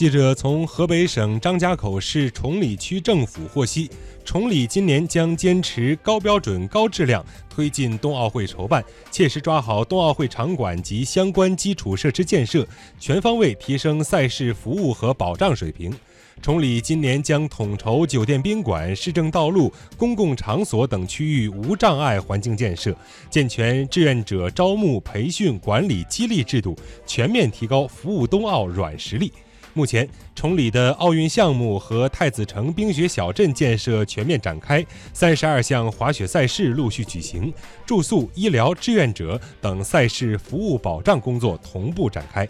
记者从河北省张家口市崇礼区政府获悉，崇礼今年将坚持高标准、高质量推进冬奥会筹办，切实抓好冬奥会场馆及相关基础设施建设，全方位提升赛事服务和保障水平。崇礼今年将统筹酒店、宾馆、市政道路、公共场所等区域无障碍环境建设，健全志愿者招募、培训、管理、激励制度，全面提高服务冬奥软实力。目前，崇礼的奥运项目和太子城冰雪小镇建设全面展开，三十二项滑雪赛事陆续举行，住宿、医疗、志愿者等赛事服务保障工作同步展开。